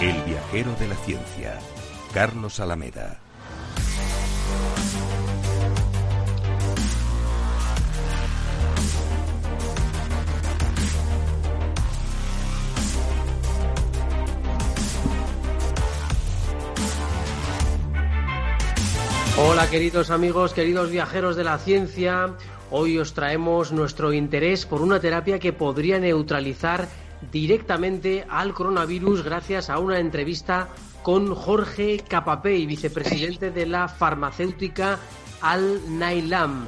El viajero de la ciencia, Carlos Alameda. Hola queridos amigos, queridos viajeros de la ciencia. Hoy os traemos nuestro interés por una terapia que podría neutralizar directamente al coronavirus gracias a una entrevista con Jorge Capapey, vicepresidente de la farmacéutica Al Nailam.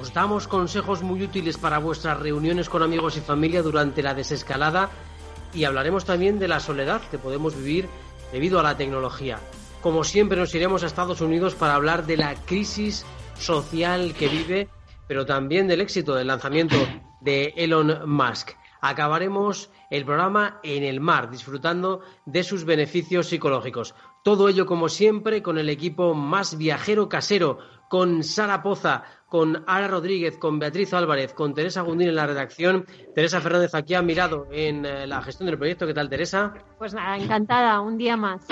Os damos consejos muy útiles para vuestras reuniones con amigos y familia durante la desescalada y hablaremos también de la soledad que podemos vivir debido a la tecnología. Como siempre nos iremos a Estados Unidos para hablar de la crisis social que vive, pero también del éxito del lanzamiento de Elon Musk. Acabaremos el programa en el mar, disfrutando de sus beneficios psicológicos. Todo ello, como siempre, con el equipo más viajero casero, con Sara Poza, con Ara Rodríguez, con Beatriz Álvarez, con Teresa Gundín en la redacción, Teresa Fernández aquí ha mirado en eh, la gestión del proyecto. ¿Qué tal, Teresa? Pues nada, encantada, un día más.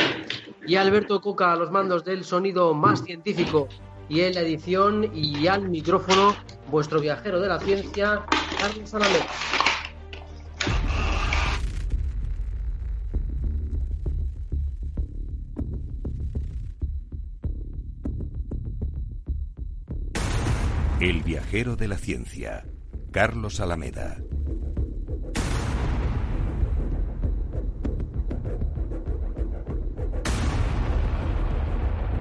Y Alberto Coca a los mandos del sonido más científico y en la edición y al micrófono, vuestro viajero de la ciencia, Carlos Salamé. El viajero de la ciencia, Carlos Alameda.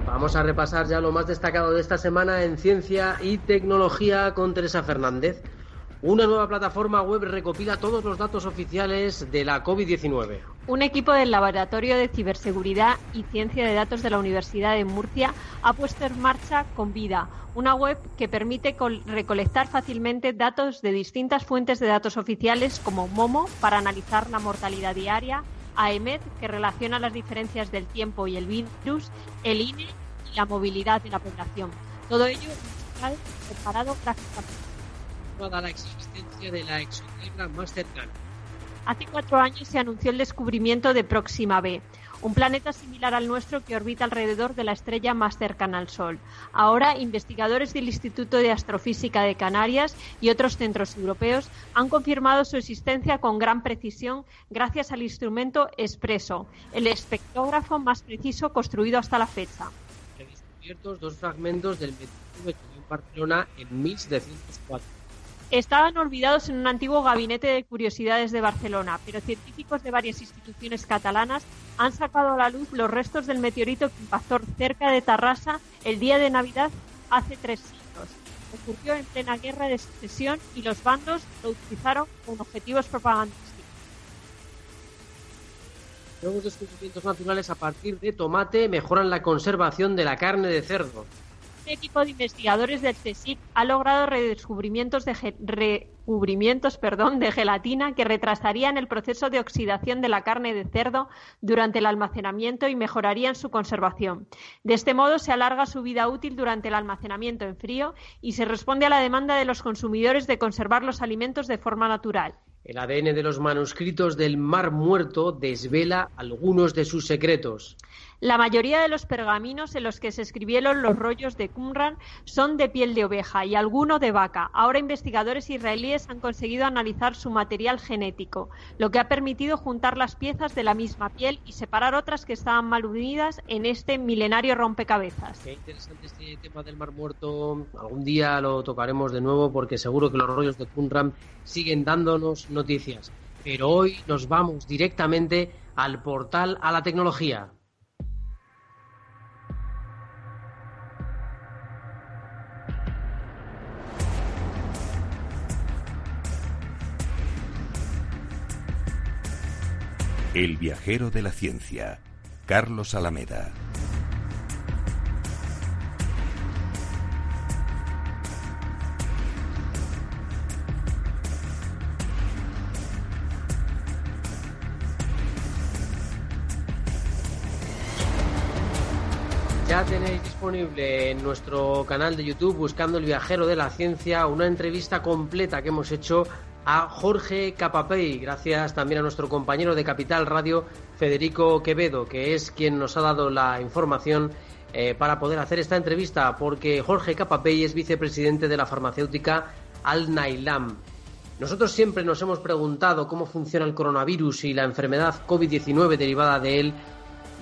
Vamos a repasar ya lo más destacado de esta semana en ciencia y tecnología con Teresa Fernández. Una nueva plataforma web recopila todos los datos oficiales de la COVID-19. Un equipo del Laboratorio de Ciberseguridad y Ciencia de Datos de la Universidad de Murcia ha puesto en marcha Convida, una web que permite recolectar fácilmente datos de distintas fuentes de datos oficiales como Momo para analizar la mortalidad diaria, AEMED que relaciona las diferencias del tiempo y el virus, el INE y la movilidad de la población. Todo ello preparado gráficamente la existencia de la exotierra más cercana. Hace cuatro años se anunció el descubrimiento de Próxima B, un planeta similar al nuestro que orbita alrededor de la estrella más cercana al Sol. Ahora, investigadores del Instituto de Astrofísica de Canarias y otros centros europeos han confirmado su existencia con gran precisión gracias al instrumento Espresso, el espectrógrafo más preciso construido hasta la fecha. descubiertos dos fragmentos del meteorito en Barcelona en 1704 Estaban olvidados en un antiguo gabinete de curiosidades de Barcelona, pero científicos de varias instituciones catalanas han sacado a la luz los restos del meteorito que impactó cerca de Tarrasa el día de Navidad hace tres siglos. Ocurrió en plena guerra de secesión y los bandos lo utilizaron con objetivos propagandísticos. Nuevos descubrimientos naturales a partir de tomate mejoran la conservación de la carne de cerdo equipo de investigadores del CSIC ha logrado redescubrimientos de, recubrimientos perdón, de gelatina que retrasarían el proceso de oxidación de la carne de cerdo durante el almacenamiento y mejorarían su conservación. De este modo se alarga su vida útil durante el almacenamiento en frío y se responde a la demanda de los consumidores de conservar los alimentos de forma natural. El ADN de los manuscritos del Mar Muerto desvela algunos de sus secretos. La mayoría de los pergaminos en los que se escribieron los rollos de Qumran son de piel de oveja y alguno de vaca. Ahora investigadores israelíes han conseguido analizar su material genético, lo que ha permitido juntar las piezas de la misma piel y separar otras que estaban mal unidas en este milenario rompecabezas. Qué interesante este tema del Mar Muerto. Algún día lo tocaremos de nuevo porque seguro que los rollos de Qumran siguen dándonos noticias. Pero hoy nos vamos directamente al portal a la tecnología. El viajero de la ciencia, Carlos Alameda. Ya tenéis disponible en nuestro canal de YouTube, buscando el viajero de la ciencia, una entrevista completa que hemos hecho a Jorge Capapey, gracias también a nuestro compañero de Capital Radio, Federico Quevedo, que es quien nos ha dado la información eh, para poder hacer esta entrevista, porque Jorge Capapey es vicepresidente de la farmacéutica Al Nailam. Nosotros siempre nos hemos preguntado cómo funciona el coronavirus y la enfermedad COVID-19 derivada de él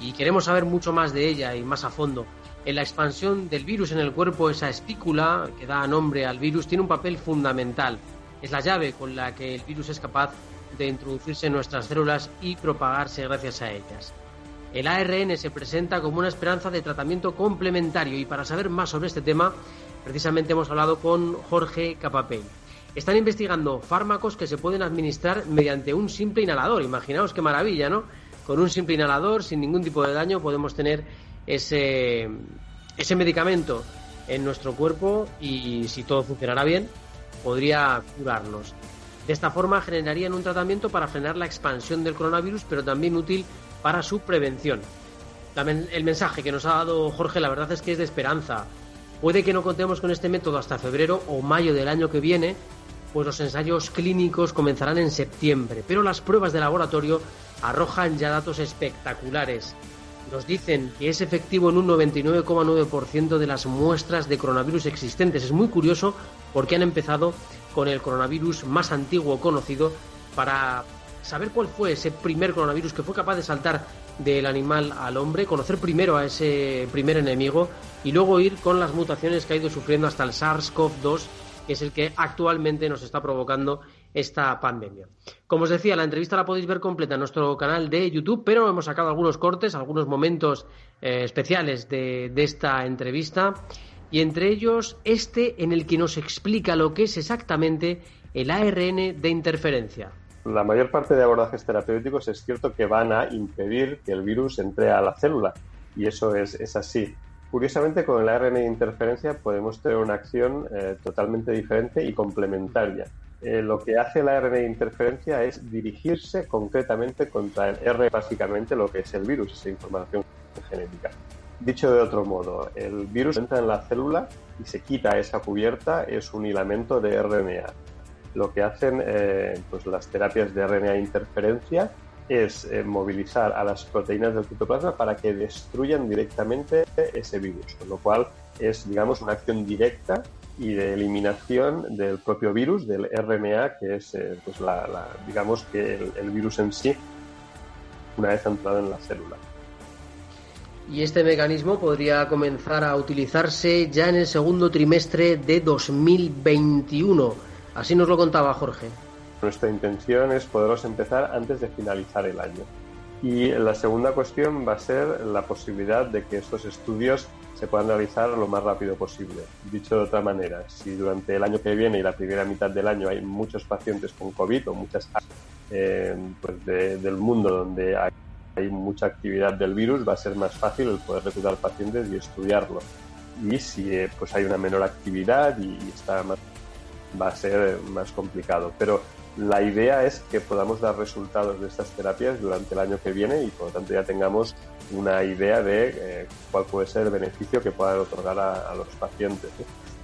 y queremos saber mucho más de ella y más a fondo. En la expansión del virus en el cuerpo, esa espícula que da nombre al virus tiene un papel fundamental es la llave con la que el virus es capaz de introducirse en nuestras células y propagarse gracias a ellas. El ARN se presenta como una esperanza de tratamiento complementario y para saber más sobre este tema, precisamente hemos hablado con Jorge Capapey. Están investigando fármacos que se pueden administrar mediante un simple inhalador. Imaginaos qué maravilla, ¿no? Con un simple inhalador, sin ningún tipo de daño, podemos tener ese, ese medicamento en nuestro cuerpo y si todo funcionará bien, podría curarnos. De esta forma generarían un tratamiento para frenar la expansión del coronavirus, pero también útil para su prevención. el mensaje que nos ha dado Jorge, la verdad es que es de esperanza. Puede que no contemos con este método hasta febrero o mayo del año que viene, pues los ensayos clínicos comenzarán en septiembre, pero las pruebas de laboratorio arrojan ya datos espectaculares. Nos dicen que es efectivo en un 99,9% de las muestras de coronavirus existentes. Es muy curioso porque han empezado con el coronavirus más antiguo conocido para saber cuál fue ese primer coronavirus que fue capaz de saltar del animal al hombre, conocer primero a ese primer enemigo y luego ir con las mutaciones que ha ido sufriendo hasta el SARS-CoV-2, que es el que actualmente nos está provocando esta pandemia. Como os decía, la entrevista la podéis ver completa en nuestro canal de YouTube, pero hemos sacado algunos cortes, algunos momentos eh, especiales de, esta entrevista y entre ellos este en el que nos explica lo que es exactamente el ARN de interferencia. La mayor parte de abordajes terapéuticos es cierto que van a impedir que el virus entre a la célula y eso es, es así. Curiosamente, con el ARN de interferencia podemos tener una acción eh, totalmente diferente y complementaria. Eh, lo que hace la de interferencia es dirigirse concretamente contra el R, básicamente lo que es el virus, esa información genética. Dicho de otro modo, el virus entra en la célula y se quita esa cubierta, es un hilamento de RNA. Lo que hacen eh, pues las terapias de RNA interferencia es eh, movilizar a las proteínas del citoplasma para que destruyan directamente ese virus, con lo cual es, digamos, una acción directa y de eliminación del propio virus, del RNA, que es, eh, pues la, digamos, que el virus en sí, una vez entrado en la célula y este mecanismo podría comenzar a utilizarse ya en el segundo trimestre de 2021. Así nos lo contaba Jorge. Nuestra intención es poderlos empezar antes de finalizar el año. Y la segunda cuestión va a ser la posibilidad de que estos estudios se puedan realizar lo más rápido posible. Dicho de otra manera, si durante el año que viene y la primera mitad del año hay muchos pacientes con COVID o muchas eh, pues del mundo donde hay mucha actividad del virus, va a ser más fácil el poder reclutar pacientes y estudiarlo. Y si eh, pues hay una menor actividad y, está más, va a ser más complicado. Pero la idea es que podamos dar resultados de estas terapias durante el año que viene y por lo tanto ya tengamos una idea de eh, cuál puede ser el beneficio que puedan otorgar a, los pacientes.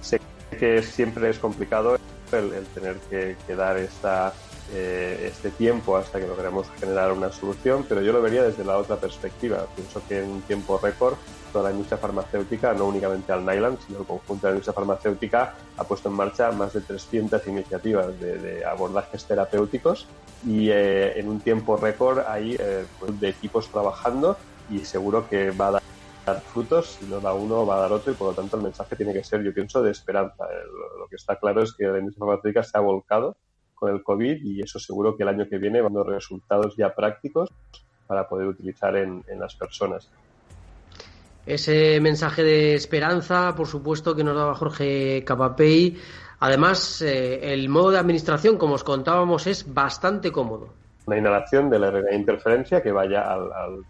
Sé que siempre es complicado el, tener que, que dar esta eh, este tiempo hasta que logremos generar una solución, pero yo lo vería desde la otra perspectiva. Pienso que en un tiempo récord toda la industria farmacéutica, no únicamente al Nyland, sino el conjunto de la industria farmacéutica, ha puesto en marcha más de 300 iniciativas de, abordajes terapéuticos y eh, en un tiempo récord hay eh, pues, de equipos trabajando y seguro que va a dar frutos, si no da uno va a dar otro y por lo tanto el mensaje tiene que ser, yo pienso, de esperanza. Lo, lo que está claro es que la industria farmacéutica se ha volcado con el COVID y eso seguro que el año que viene van a dar resultados ya prácticos para poder utilizar en, las personas. Ese mensaje de esperanza, por supuesto, que nos daba Jorge Capapey. Además, eh, el modo de administración, como os contábamos, es bastante cómodo. Una inhalación de la interferencia que vaya al, al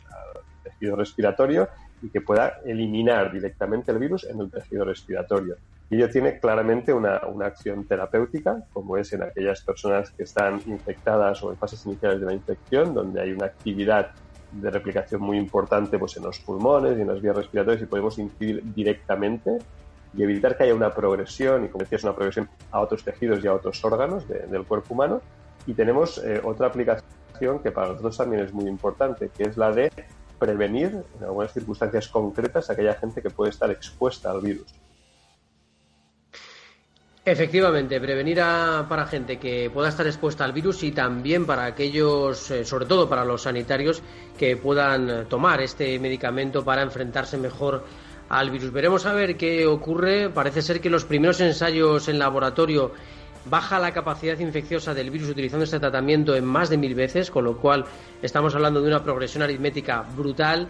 tejido respiratorio y que pueda eliminar directamente el virus en el tejido respiratorio. Y ello tiene claramente una, una, acción terapéutica, como es en aquellas personas que están infectadas o en fases iniciales de la infección, donde hay una actividad de replicación muy importante pues, en los pulmones y en las vías respiratorias y podemos incidir directamente y evitar que haya una progresión, y como decías, una progresión a otros tejidos y a otros órganos del cuerpo humano. Y tenemos eh, otra aplicación que para nosotros también es muy importante, que es la de prevenir en algunas circunstancias concretas a aquella gente que puede estar expuesta al virus. Efectivamente, prevenir a, para gente que pueda estar expuesta al virus y también para aquellos, eh, sobre todo para los sanitarios, que puedan tomar este medicamento para enfrentarse mejor al virus. Veremos a ver qué ocurre. Parece ser que los primeros ensayos en laboratorio baja la capacidad infecciosa del virus utilizando este tratamiento en más de mil veces, con lo cual estamos hablando de una progresión aritmética brutal.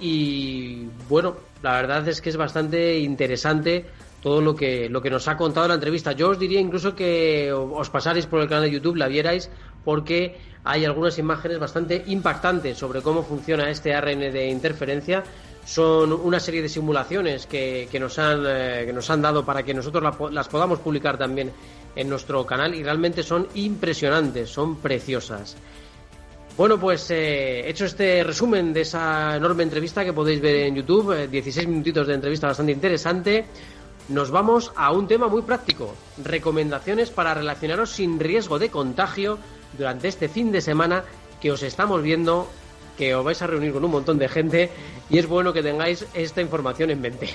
Y bueno, la verdad es que es bastante interesante todo lo que, lo que nos ha contado la entrevista. Yo os diría incluso que os pasarais por el canal de YouTube, la vierais, porque hay algunas imágenes bastante impactantes sobre cómo funciona este ARN de interferencia. Son una serie de simulaciones que, que nos, han, eh, que nos han dado para que nosotros las podamos publicar también en nuestro canal y realmente son impresionantes, son preciosas. Bueno, pues eh, hecho este resumen de esa enorme entrevista que podéis ver en YouTube, 16 eh, minutitos de entrevista bastante interesante nos vamos a un tema muy práctico. Recomendaciones para relacionaros sin riesgo de contagio durante este fin de semana que os estamos viendo, que os vais a reunir con un montón de gente y es bueno que tengáis esta información en mente.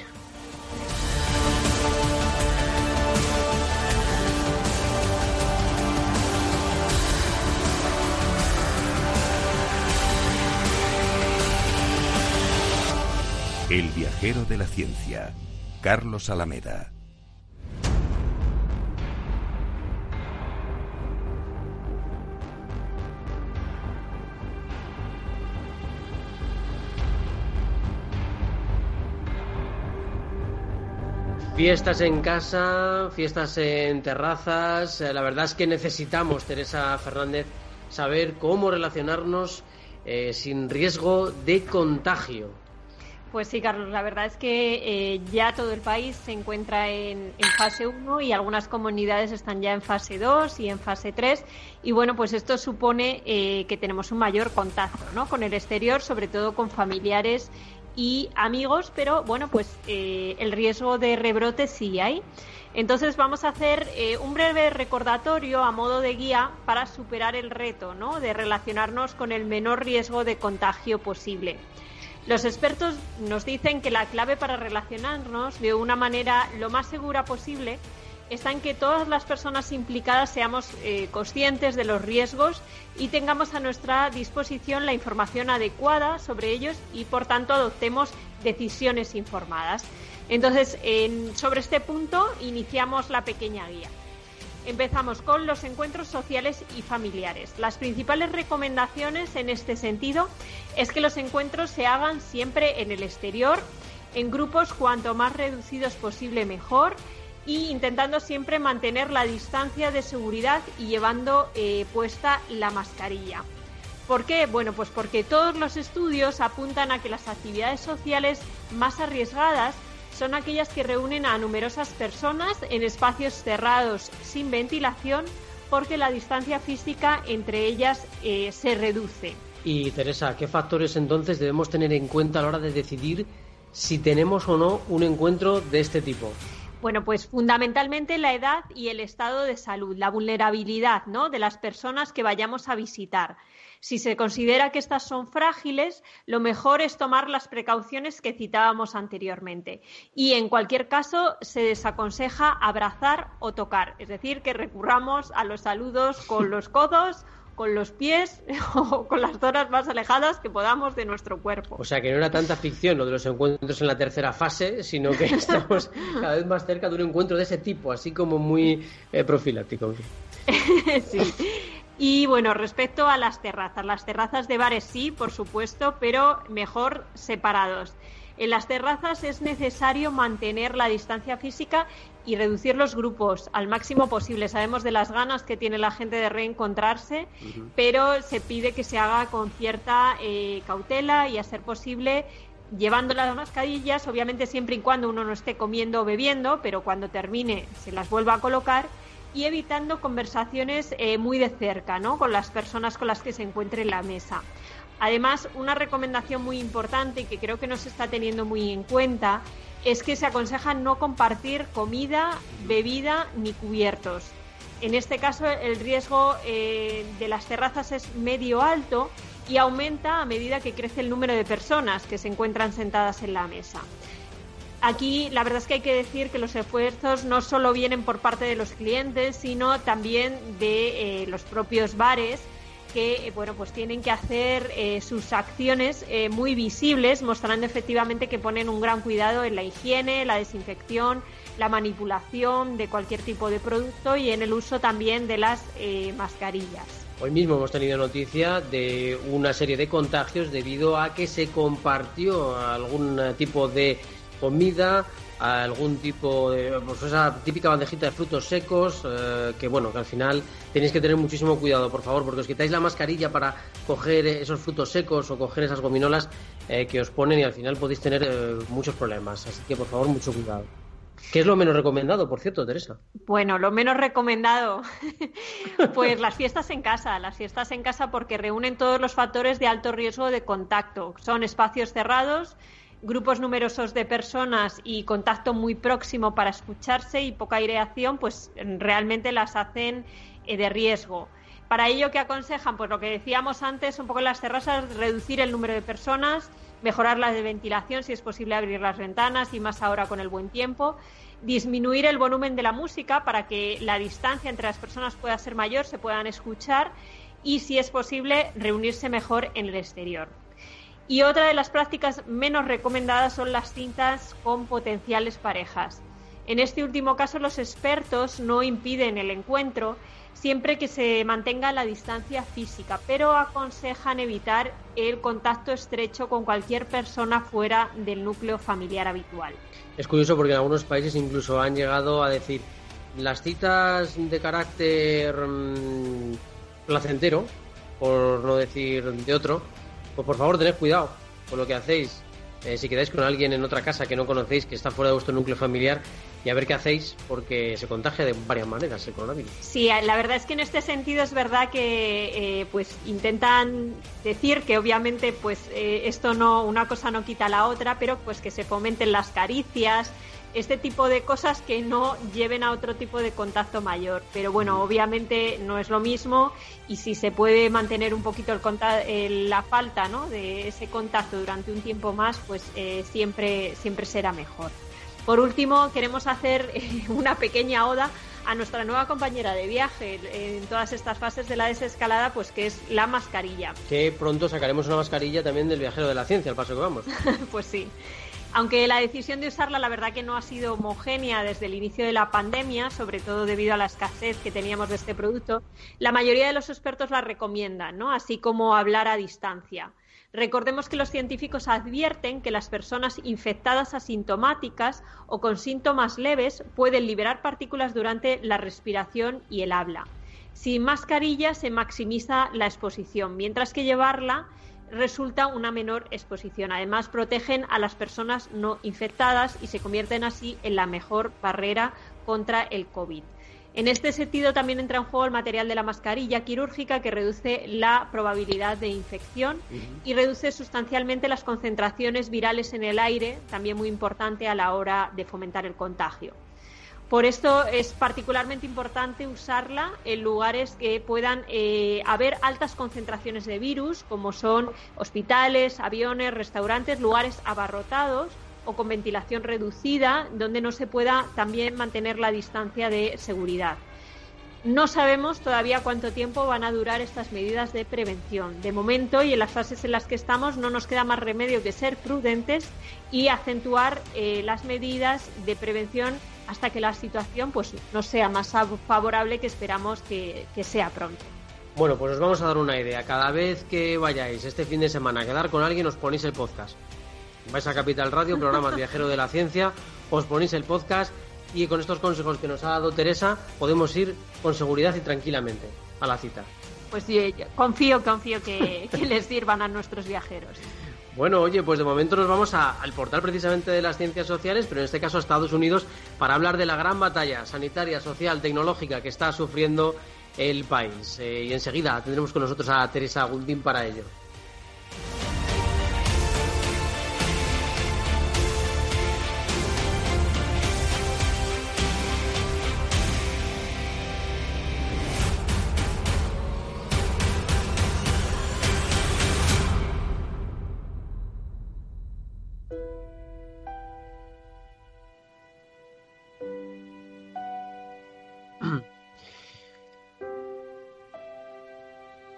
Viajero de la ciencia Carlos Alameda. Fiestas en casa, fiestas en terrazas. Eh, la verdad es que necesitamos, Teresa Fernández, saber cómo relacionarnos eh, sin riesgo de contagio. Pues sí, Carlos, la verdad es que eh, ya todo el país se encuentra en, fase 1 y algunas comunidades están ya en fase 2 y en fase 3. Y bueno, pues esto supone eh, que tenemos un mayor contacto ¿no? con el exterior, sobre todo con familiares y amigos, pero bueno, pues eh, el riesgo de rebrote sí hay. Entonces vamos a hacer un breve recordatorio a modo de guía para superar el reto ¿no? de relacionarnos con el menor riesgo de contagio posible. Los expertos nos dicen que la clave para relacionarnos de una manera lo más segura posible está en que todas las personas implicadas seamos eh, conscientes de los riesgos y tengamos a nuestra disposición la información adecuada sobre ellos y, por tanto, adoptemos decisiones informadas. Entonces, sobre este punto, iniciamos la pequeña guía. Empezamos con los encuentros sociales y familiares. Las principales recomendaciones en este sentido es que los encuentros se hagan siempre en el exterior, en grupos cuanto más reducidos posible mejor y intentando siempre mantener la distancia de seguridad y llevando eh, puesta la mascarilla. ¿Por qué? Bueno, pues porque todos los estudios apuntan a que las actividades sociales más arriesgadas son aquellas que reúnen a numerosas personas en espacios cerrados sin ventilación porque la distancia física entre ellas eh, se reduce. Y Teresa, ¿qué factores entonces debemos tener en cuenta a la hora de decidir si tenemos o no un encuentro de este tipo? Bueno, pues fundamentalmente la edad y el estado de salud, la vulnerabilidad ¿no? de las personas que vayamos a visitar. Si se considera que estas son frágiles, lo mejor es tomar las precauciones que citábamos anteriormente. Y en cualquier caso, se desaconseja abrazar o tocar, es decir, que recurramos a los saludos con los codos con los pies o con las zonas más alejadas que podamos de nuestro cuerpo. O sea que no era tanta ficción lo de los encuentros en la tercera fase, sino que estamos cada vez más cerca de un encuentro de ese tipo, así como muy eh, profiláctico. sí. Y bueno, respecto a las terrazas, las terrazas de bares sí, por supuesto, pero mejor separados. En las terrazas es necesario mantener la distancia física y reducir los grupos al máximo posible. Sabemos de las ganas que tiene la gente de reencontrarse, pero se pide que se haga con cierta eh, cautela y, a ser posible, llevando las mascarillas, obviamente siempre y cuando uno no esté comiendo o bebiendo, pero cuando termine se las vuelva a colocar y evitando conversaciones eh, muy de cerca, ¿no? Con las personas con las que se encuentre en la mesa. Además, una recomendación muy importante y que creo que no se está teniendo muy en cuenta es que se aconseja no compartir comida, bebida ni cubiertos. En este caso, el riesgo eh, de las terrazas es medio alto y aumenta a medida que crece el número de personas que se encuentran sentadas en la mesa. Aquí la verdad es que hay que decir que los esfuerzos no solo vienen por parte de los clientes, sino también de eh, los propios bares que eh, bueno pues tienen que hacer eh, sus acciones muy visibles, mostrando efectivamente que ponen un gran cuidado en la higiene, la desinfección, la manipulación de cualquier tipo de producto y en el uso también de las mascarillas. Hoy mismo hemos tenido noticia de una serie de contagios debido a que se compartió algún tipo de comida, algún tipo de, pues esa típica bandejita de frutos secos, eh, que bueno, que al final tenéis que tener muchísimo cuidado, por favor, porque os quitáis la mascarilla para coger esos frutos secos o coger esas gominolas eh, que os ponen y al final podéis tener eh, muchos problemas. Así que por favor, mucho cuidado. ¿Qué es lo menos recomendado, por cierto, Teresa? Bueno, lo menos recomendado, pues las fiestas en casa, las fiestas en casa porque reúnen todos los factores de alto riesgo de contacto. Son espacios cerrados grupos numerosos de personas y contacto muy próximo para escucharse y poca aireación, pues realmente las hacen eh, de riesgo. Para ello, ¿qué aconsejan? Pues lo que decíamos antes, un poco en las terrazas, reducir el número de personas, mejorar la ventilación, si es posible abrir las ventanas y más ahora con el buen tiempo, disminuir el volumen de la música para que la distancia entre las personas pueda ser mayor, se puedan escuchar y, si es posible, reunirse mejor en el exterior. Y otra de las prácticas menos recomendadas son las cintas con potenciales parejas. En este último caso, los expertos no impiden el encuentro siempre que se mantenga la distancia física, pero aconsejan evitar el contacto estrecho con cualquier persona fuera del núcleo familiar habitual. Es curioso porque en algunos países incluso han llegado a decir las citas de carácter mm, placentero, por no decir de otro, pues por favor tened cuidado con lo que hacéis. Eh, si quedáis con alguien en otra casa que no conocéis, que está fuera de vuestro núcleo familiar, y a ver qué hacéis, porque se contagia de varias maneras el coronavirus. Sí, la verdad es que en este sentido es verdad que eh, pues intentan decir que obviamente pues eh, esto no, una cosa no quita la otra, pero pues que se fomenten las caricias, este tipo de cosas que no lleven a otro tipo de contacto mayor. Pero bueno, obviamente no es lo mismo y si se puede mantener un poquito el la falta ¿no? de ese contacto durante un tiempo más, pues eh, siempre, siempre será mejor. Por último, queremos hacer eh, una pequeña oda a nuestra nueva compañera de viaje en todas estas fases de la desescalada, pues que es la mascarilla. Que pronto sacaremos una mascarilla también del viajero de la ciencia, al paso que vamos. pues sí. Aunque la decisión de usarla, la verdad que no ha sido homogénea desde el inicio de la pandemia, sobre todo debido a la escasez que teníamos de este producto, la mayoría de los expertos la recomiendan, ¿no? Así como hablar a distancia. Recordemos que los científicos advierten que las personas infectadas asintomáticas o con síntomas leves pueden liberar partículas durante la respiración y el habla. Sin mascarilla se maximiza la exposición, mientras que llevarla resulta una menor exposición. Además, protegen a las personas no infectadas y se convierten así en la mejor barrera contra el COVID. En este sentido, también entra en juego el material de la mascarilla quirúrgica que reduce la probabilidad de infección y reduce sustancialmente las concentraciones virales en el aire, también muy importante a la hora de fomentar el contagio. Por esto es particularmente importante usarla en lugares que puedan eh, haber altas concentraciones de virus, como son hospitales, aviones, restaurantes, lugares abarrotados o con ventilación reducida, donde no se pueda también mantener la distancia de seguridad. No sabemos todavía cuánto tiempo van a durar estas medidas de prevención. De momento y en las fases en las que estamos no nos queda más remedio que ser prudentes y acentuar eh, las medidas de prevención hasta que la situación pues no sea más favorable que esperamos que, que sea pronto. Bueno, pues os vamos a dar una idea. Cada vez que vayáis este fin de semana a quedar con alguien, os ponéis el podcast. Vais a Capital Radio, programa Viajero de la Ciencia, os ponéis el podcast y con estos consejos que nos ha dado Teresa podemos ir con seguridad y tranquilamente a la cita. Pues sí, confío, confío que, les sirvan a nuestros viajeros. Bueno, oye, pues de momento nos vamos al portal precisamente de las ciencias sociales, pero en este caso a Estados Unidos, para hablar de la gran batalla sanitaria, social, tecnológica que está sufriendo el país. Eh, y enseguida tendremos con nosotros a Teresa Gundín para ello.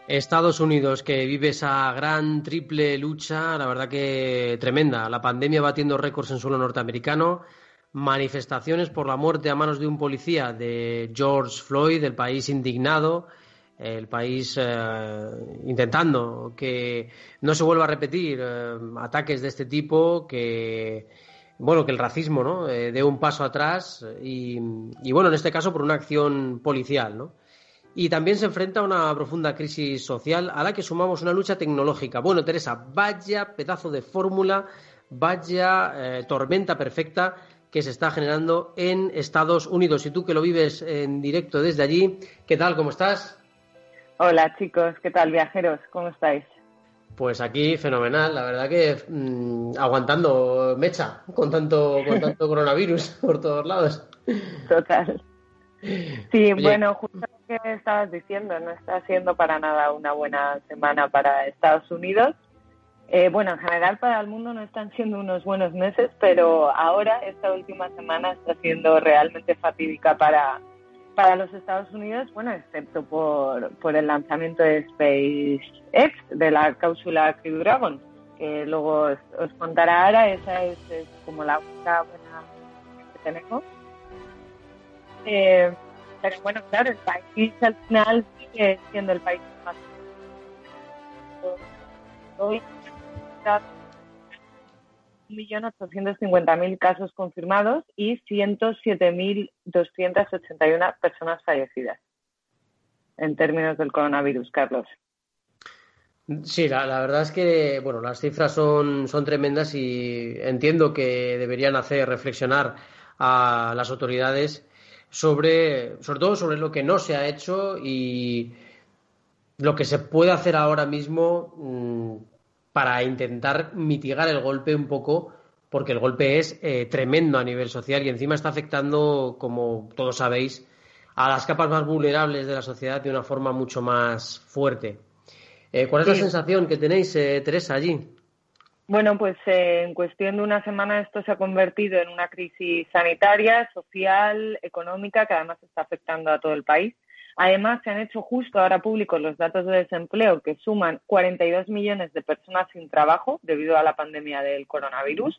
Estados Unidos, que vive esa gran triple lucha, la verdad que tremenda. La pandemia batiendo récords en suelo norteamericano, manifestaciones por la muerte a manos de un policía de George Floyd, el país indignado, el país eh, intentando que no se vuelva a repetir eh, ataques de este tipo, que bueno que el racismo ¿no? Eh, dé un paso atrás y, y, bueno en este caso por una acción policial, ¿no? Y también se enfrenta a una profunda crisis social a la que sumamos una lucha tecnológica. Bueno, Teresa, vaya pedazo de fórmula, vaya eh, tormenta perfecta que se está generando en Estados Unidos. Y tú que lo vives en directo desde allí, ¿qué tal? ¿Cómo estás? Hola chicos, ¿qué tal viajeros? ¿Cómo estáis? Pues aquí fenomenal, la verdad que mm, aguantando mecha con tanto, con tanto coronavirus por todos lados. Total. Sí, bueno, justo que estabas diciendo, no está siendo para nada una buena semana para Estados Unidos. Eh, bueno, en general para el mundo no están siendo unos buenos meses, pero ahora, esta última semana, está siendo realmente fatídica para, para los Estados Unidos, bueno, excepto por, por el lanzamiento de SpaceX, de la cápsula Crew Dragon, que luego os, contará ahora, esa es, es como la única buena que tenemos. Eh, pero bueno, claro, el país al final sigue siendo el país más. Hoy, 1.850.000 casos confirmados y 107.281 personas fallecidas en términos del coronavirus, Carlos. Sí, la, la, verdad es que bueno, las cifras son, son tremendas y entiendo que deberían hacer reflexionar a las autoridades sobre, sobre todo sobre lo que no se ha hecho y lo que se puede hacer ahora mismo mm, para intentar mitigar el golpe un poco, porque el golpe es eh, tremendo a nivel social y encima está afectando, como todos sabéis, a las capas más vulnerables de la sociedad de una forma mucho más fuerte. Eh, ¿Cuál es la sensación que tenéis, eh, Teresa, allí? Bueno, pues eh, en cuestión de una semana esto se ha convertido en una crisis sanitaria, social, económica, que además está afectando a todo el país. Además, se han hecho justo ahora públicos los datos de desempleo que suman 42 millones de personas sin trabajo debido a la pandemia del coronavirus.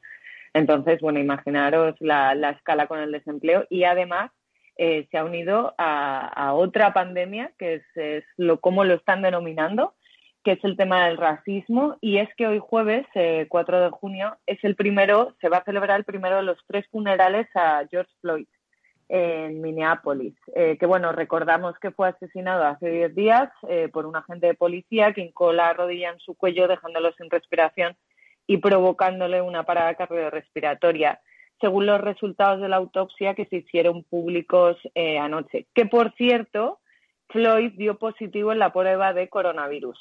Entonces, bueno, imaginaros la, escala con el desempleo y además eh, se ha unido a, otra pandemia que es, es lo, como lo están denominando, que es el tema del racismo, y es que hoy jueves, 4 eh, de junio, es el primero, se va a celebrar el primero de los tres funerales a George Floyd en Minneapolis, eh, que bueno, recordamos que fue asesinado hace 10 días eh, por un agente de policía que hincó la rodilla en su cuello dejándolo sin respiración y provocándole una parada cardiorrespiratoria, según los resultados de la autopsia que se hicieron públicos anoche. Que por cierto, Floyd dio positivo en la prueba de coronavirus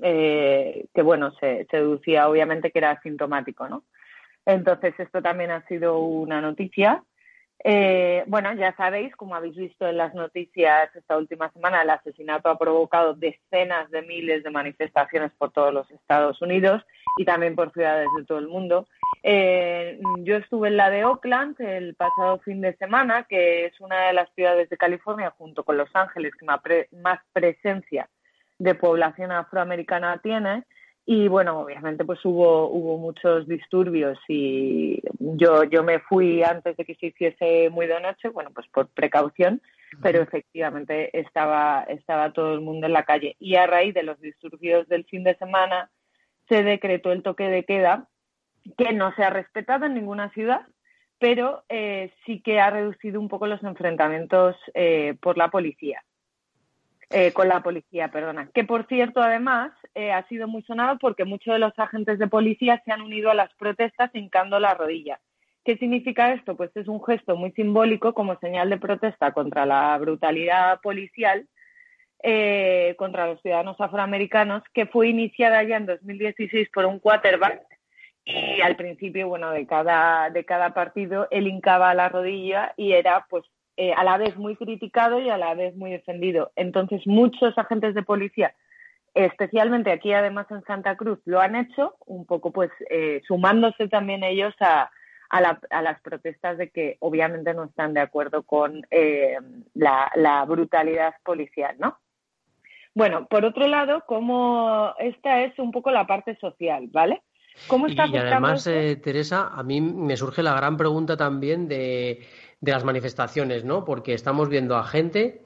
eh, que bueno, se, deducía obviamente que era asintomático, ¿no? Entonces esto también ha sido una noticia. Eh, bueno, ya sabéis, como habéis visto en las noticias esta última semana, el asesinato ha provocado decenas de miles de manifestaciones por todos los Estados Unidos y también por ciudades de todo el mundo. Eh, yo estuve en la de Oakland el pasado fin de semana, que es una de las ciudades de California, junto con Los Ángeles, que más presencia de población afroamericana tiene. Y bueno, obviamente pues hubo, hubo muchos disturbios y yo, yo me fui antes de que se hiciese muy de noche, bueno, pues por precaución, pero efectivamente estaba, estaba todo el mundo en la calle. Y a raíz de los disturbios del fin de semana se decretó el toque de queda, que no se ha respetado en ninguna ciudad, pero eh, sí que ha reducido un poco los enfrentamientos eh, por la policía. Eh, con la policía, perdona. Que por cierto, además, eh, ha sido muy sonado porque muchos de los agentes de policía se han unido a las protestas hincando la rodilla. ¿Qué significa esto? Pues es un gesto muy simbólico como señal de protesta contra la brutalidad policial eh, contra los ciudadanos afroamericanos, que fue iniciada ya en 2016 por un quarterback y al principio, bueno, de cada, de cada partido él hincaba la rodilla y era pues eh, a la vez muy criticado y a la vez muy defendido. Entonces, muchos agentes de policía, especialmente aquí además en Santa Cruz, lo han hecho, un poco pues eh, sumándose también ellos a, a, las protestas de que obviamente no están de acuerdo con eh, la, brutalidad policial, ¿no? Bueno, por otro lado, como esta es un poco la parte social, ¿vale? ¿Cómo está y además, Teresa, a mí me surge la gran pregunta también de de las manifestaciones, ¿no? Porque estamos viendo a gente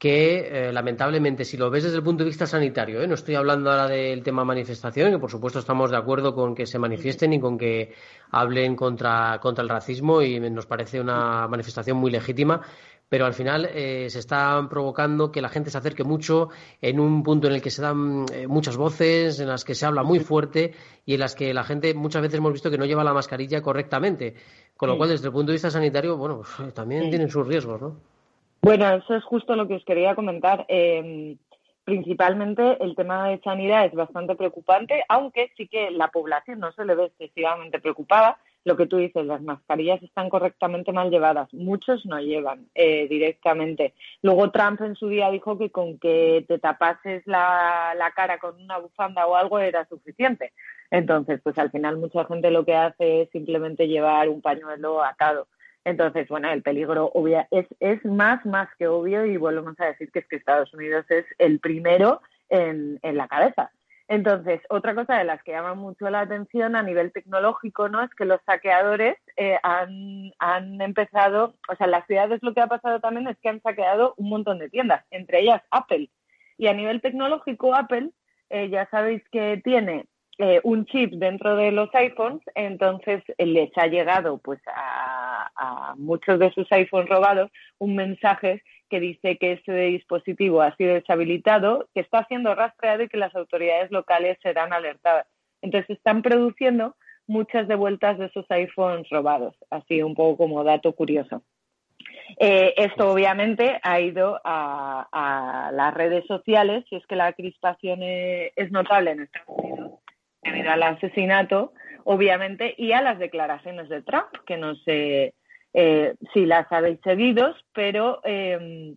que eh, lamentablemente, si lo ves desde el punto de vista sanitario, ¿eh? no estoy hablando ahora del tema manifestación, que por supuesto estamos de acuerdo con que se manifiesten y con que hablen contra, contra el racismo y nos parece una manifestación muy legítima, pero al final eh, se está provocando que la gente se acerque mucho en un punto en el que se dan muchas voces, en las que se habla muy fuerte y en las que la gente muchas veces hemos visto que no lleva la mascarilla correctamente. Con lo cual, desde el punto de vista sanitario, bueno, pues, también tienen sus riesgos, ¿no? Bueno, eso es justo lo que os quería comentar. Em, principalmente el tema de sanidad es bastante preocupante, aunque sí que la población no se le ve excesivamente preocupada. Lo que tú dices, las mascarillas están correctamente mal llevadas. Muchos no llevan eh, directamente. Luego Trump en su día dijo que con que te tapases la, cara con una bufanda o algo era suficiente. Entonces, pues al final mucha gente lo que hace es simplemente llevar un pañuelo atado. Entonces, bueno, el peligro obvia, es, es más, más que obvio y volvemos a decir que es que Estados Unidos es el primero en, en la cabeza. Entonces, otra cosa de las que llama mucho la atención a nivel tecnológico, ¿no? Es que los saqueadores eh, han, han empezado, o sea, en las ciudades lo que ha pasado también es que han saqueado un montón de tiendas, entre ellas Apple. Y a nivel tecnológico, Apple, eh, ya sabéis que tiene eh, un chip dentro de los iPhones, entonces eh, les ha llegado pues a, muchos de sus iPhones robados un mensaje que dice que ese dispositivo ha sido deshabilitado, que está siendo rastreado y que las autoridades locales serán alertadas. Entonces están produciendo muchas devueltas de esos iPhones robados, así un poco como dato curioso. Eh, esto obviamente ha ido a, las redes sociales, si es que la crispación es notable en Estados Unidos, debido al asesinato, obviamente, y a las declaraciones de Trump, que no sé eh, si las habéis seguido, pero em,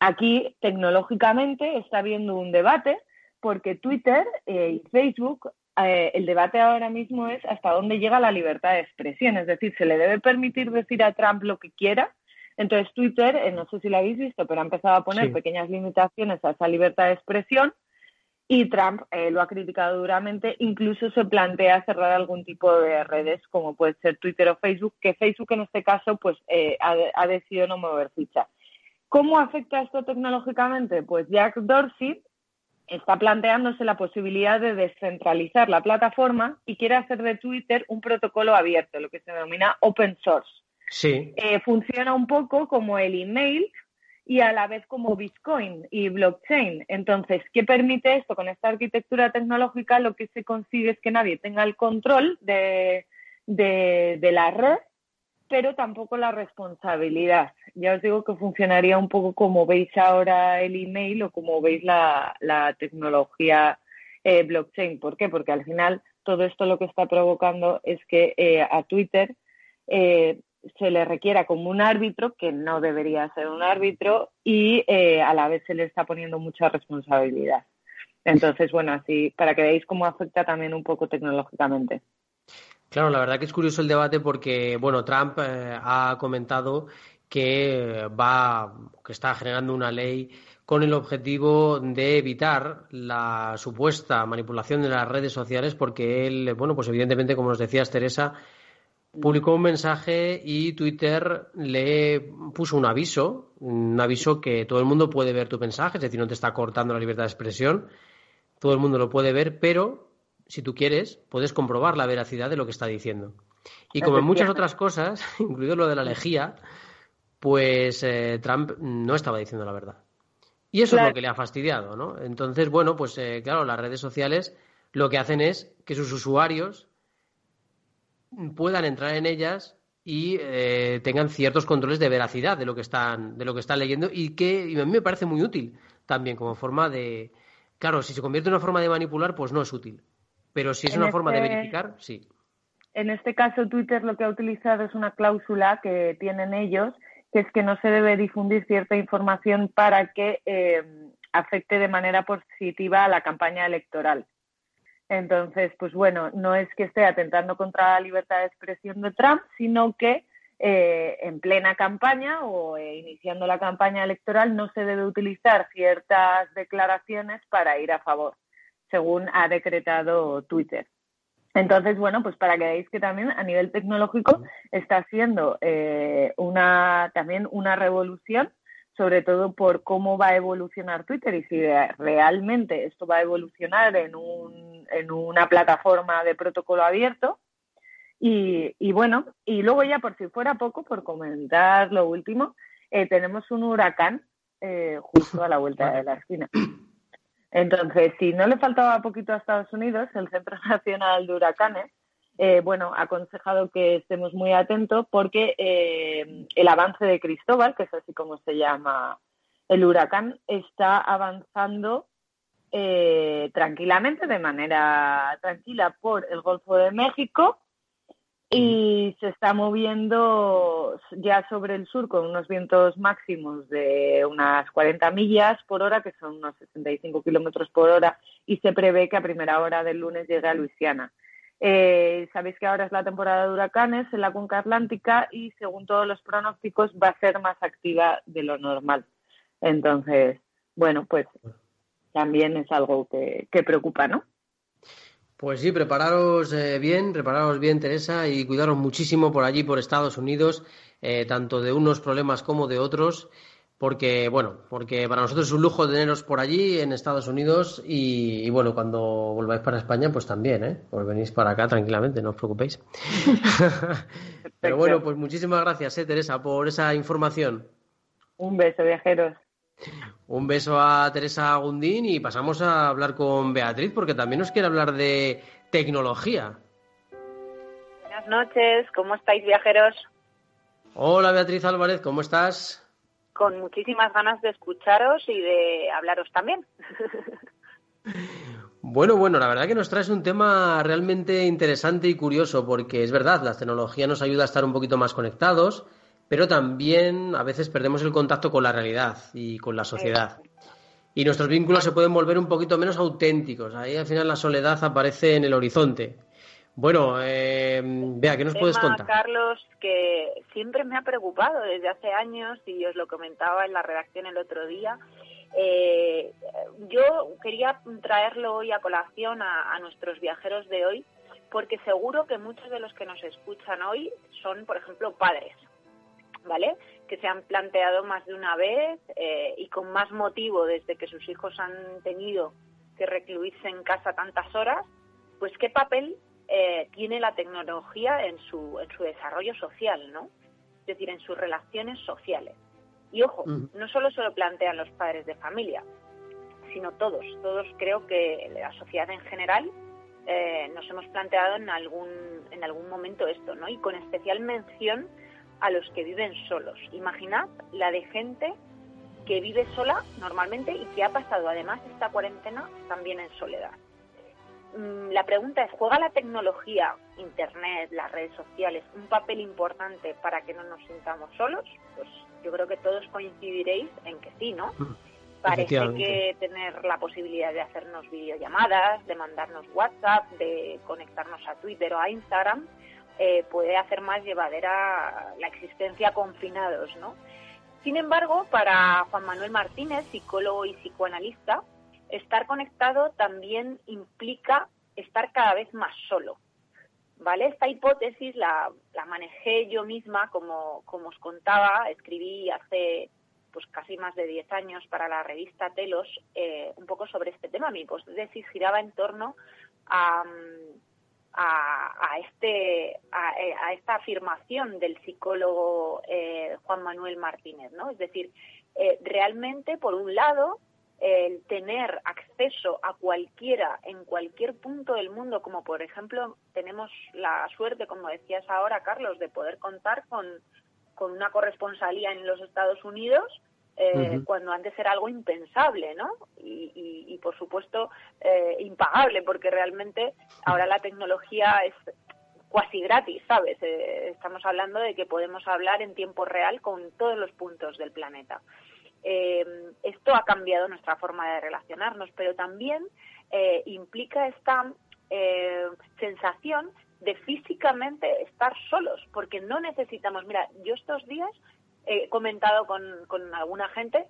aquí tecnológicamente está habiendo un debate porque Twitter eh, y Facebook, eh, el debate ahora mismo es hasta dónde llega la libertad de expresión, es decir, se le debe permitir decir a Trump lo que quiera. Entonces Twitter, no sé si lo habéis visto, pero ha empezado a poner pequeñas limitaciones a esa libertad de expresión y Trump eh, lo ha criticado duramente, incluso se plantea cerrar algún tipo de redes como puede ser Twitter o Facebook, que Facebook en este caso pues eh, ha, decidido no mover ficha. ¿Cómo afecta esto tecnológicamente? Pues Jack Dorsey está planteándose la posibilidad de descentralizar la plataforma y quiere hacer de Twitter un protocolo abierto, lo que se denomina open source. Sí. Eh, funciona un poco como el email, y a la vez como Bitcoin y blockchain. Entonces, ¿qué permite esto? Con esta arquitectura tecnológica lo que se consigue es que nadie tenga el control de, de, la red, pero tampoco la responsabilidad. Ya os digo que funcionaría un poco como veis ahora el email o como veis la, la tecnología eh, blockchain. ¿Por qué? Porque al final todo esto lo que está provocando es que eh, a Twitter eh, se le requiera como un árbitro, que no debería ser un árbitro, y eh, a la vez se le está poniendo mucha responsabilidad. Entonces, bueno, así para que veáis cómo afecta también un poco tecnológicamente. Claro, la verdad que es curioso el debate porque, bueno, Trump eh, ha comentado que va, que está generando una ley con el objetivo de evitar la supuesta manipulación de las redes sociales porque él, bueno, pues evidentemente, como nos decías, Teresa, publicó un mensaje y Twitter le puso un aviso, un aviso que todo el mundo puede ver tu mensaje, es decir, no te está cortando la libertad de expresión, todo el mundo lo puede ver, pero si tú quieres, puedes comprobar la veracidad de lo que está diciendo. Y como en muchas otras cosas, incluido lo de la lejía, pues eh, Trump no estaba diciendo la verdad. Y eso es lo que le ha fastidiado, ¿no? Entonces, bueno, pues eh, claro, las redes sociales lo que hacen es que sus usuarios puedan entrar en ellas y eh, tengan ciertos controles de veracidad de lo que están de lo que están leyendo y que a mí me parece muy útil también como forma de claro si se convierte en una forma de manipular pues no es útil. Pero si es una forma de este verificar sí. En este caso Twitter lo que ha utilizado es una cláusula que tienen ellos que es que no se debe difundir cierta información para que eh, afecte de manera positiva a la campaña electoral entonces, pues bueno, no es que esté atentando contra la libertad de expresión de Trump, sino que eh, en plena campaña o eh, iniciando la campaña electoral no se debe utilizar ciertas declaraciones para ir a favor, según ha decretado Twitter. Entonces, bueno, pues para que veáis que también a nivel tecnológico está siendo eh, una, también una revolución sobre todo por cómo va a evolucionar Twitter y si realmente esto va a evolucionar en, un, en una plataforma de protocolo abierto. Y, y, bueno, y luego ya por si fuera poco, por comentar lo último, eh, tenemos un huracán eh, justo a la vuelta de la esquina. Entonces, si no le faltaba poquito a Estados Unidos, el Centro Nacional de Huracanes eh, bueno, ha aconsejado que estemos muy atentos porque eh, el avance de Cristóbal, que es así como se llama el huracán, está avanzando eh, tranquilamente, de manera tranquila, por el Golfo de México y se está moviendo ya sobre el sur con unos vientos máximos de unas 40 millas por hora, que son unos 65 kilómetros por hora, y se prevé que a primera hora del lunes llegue a Luisiana. Eh, sabéis que ahora es la temporada de huracanes en la cuenca atlántica y según todos los pronósticos va a ser más activa de lo normal. Entonces, bueno, pues también es algo que, preocupa, ¿no? Pues sí, prepararos eh, bien, prepararos bien, Teresa, y cuidaros muchísimo por allí, por Estados Unidos, eh, tanto de unos problemas como de otros porque bueno, porque para nosotros es un lujo teneros por allí en Estados Unidos y, bueno, cuando volváis para España, pues también, ¿eh? Pues venís para acá tranquilamente, no os preocupéis. Pero bueno, pues muchísimas gracias, ¿eh, Teresa, por esa información. Un beso, viajeros. Un beso a Teresa Gundín y pasamos a hablar con Beatriz porque también nos quiere hablar de tecnología. Buenas noches, ¿cómo estáis, viajeros? Hola, Beatriz Álvarez, ¿cómo estás? Con muchísimas ganas de escucharos y de hablaros también. Bueno, bueno, la verdad que nos traes un tema realmente interesante y curioso, porque es verdad, la tecnología nos ayuda a estar un poquito más conectados, pero también a veces perdemos el contacto con la realidad y con la sociedad. Y nuestros vínculos se pueden volver un poquito menos auténticos. Ahí al final la soledad aparece en el horizonte. Bueno, eh, vea, ¿qué nos puedes contar? Carlos, que siempre me ha preocupado desde hace años y os lo comentaba en la redacción el otro día. Eh, yo quería traerlo hoy a colación a, nuestros viajeros de hoy, porque seguro que muchos de los que nos escuchan hoy son, por ejemplo, padres, ¿vale? Que se han planteado más de una vez eh, y con más motivo desde que sus hijos han tenido que recluirse en casa tantas horas, pues qué papel eh, tiene la tecnología en su, en su desarrollo social, ¿no? Es decir, en sus relaciones sociales. Y ojo, no solo se lo plantean los padres de familia, sino todos. Todos creo que la sociedad en general eh, nos hemos planteado en algún, en algún momento esto, ¿no? Y con especial mención a los que viven solos. Imaginad la de gente que vive sola normalmente y que ha pasado además esta cuarentena también en soledad. Mm, la pregunta es, ¿juega la tecnología, Internet, las redes sociales, un papel importante para que no nos sintamos solos? Pues yo creo que todos coincidiréis en que sí, ¿no? Mm, Parece que tener la posibilidad de hacernos videollamadas, de mandarnos WhatsApp, de conectarnos a Twitter o a Instagram, eh, puede hacer más llevadera la existencia confinados, ¿no? Sin embargo, para Juan Manuel Martínez, psicólogo y psicoanalista, estar conectado también implica estar cada vez más solo. ¿Vale? Esta hipótesis la, manejé yo misma, como, como os contaba, escribí hace pues casi más de 10 años para la revista Telos eh, un poco sobre este tema. Mi hipótesis giraba en torno a, a, este, a, esta afirmación del psicólogo eh, Juan Manuel Martínez, ¿no? Es decir, eh, realmente, por un lado, el tener acceso a cualquiera en cualquier punto del mundo, como por ejemplo tenemos la suerte, como decías ahora, Carlos, de poder contar con, con una corresponsalía en los Estados Unidos, eh, cuando antes era algo impensable, ¿no? Y, y, por supuesto eh, impagable, porque realmente ahora la tecnología es cuasi gratis, ¿sabes? Eh, estamos hablando de que podemos hablar en tiempo real con todos los puntos del planeta. Esto ha cambiado nuestra forma de relacionarnos, pero también implica esta sensación de físicamente estar solos, porque no necesitamos, mira, yo estos días he comentado con, alguna gente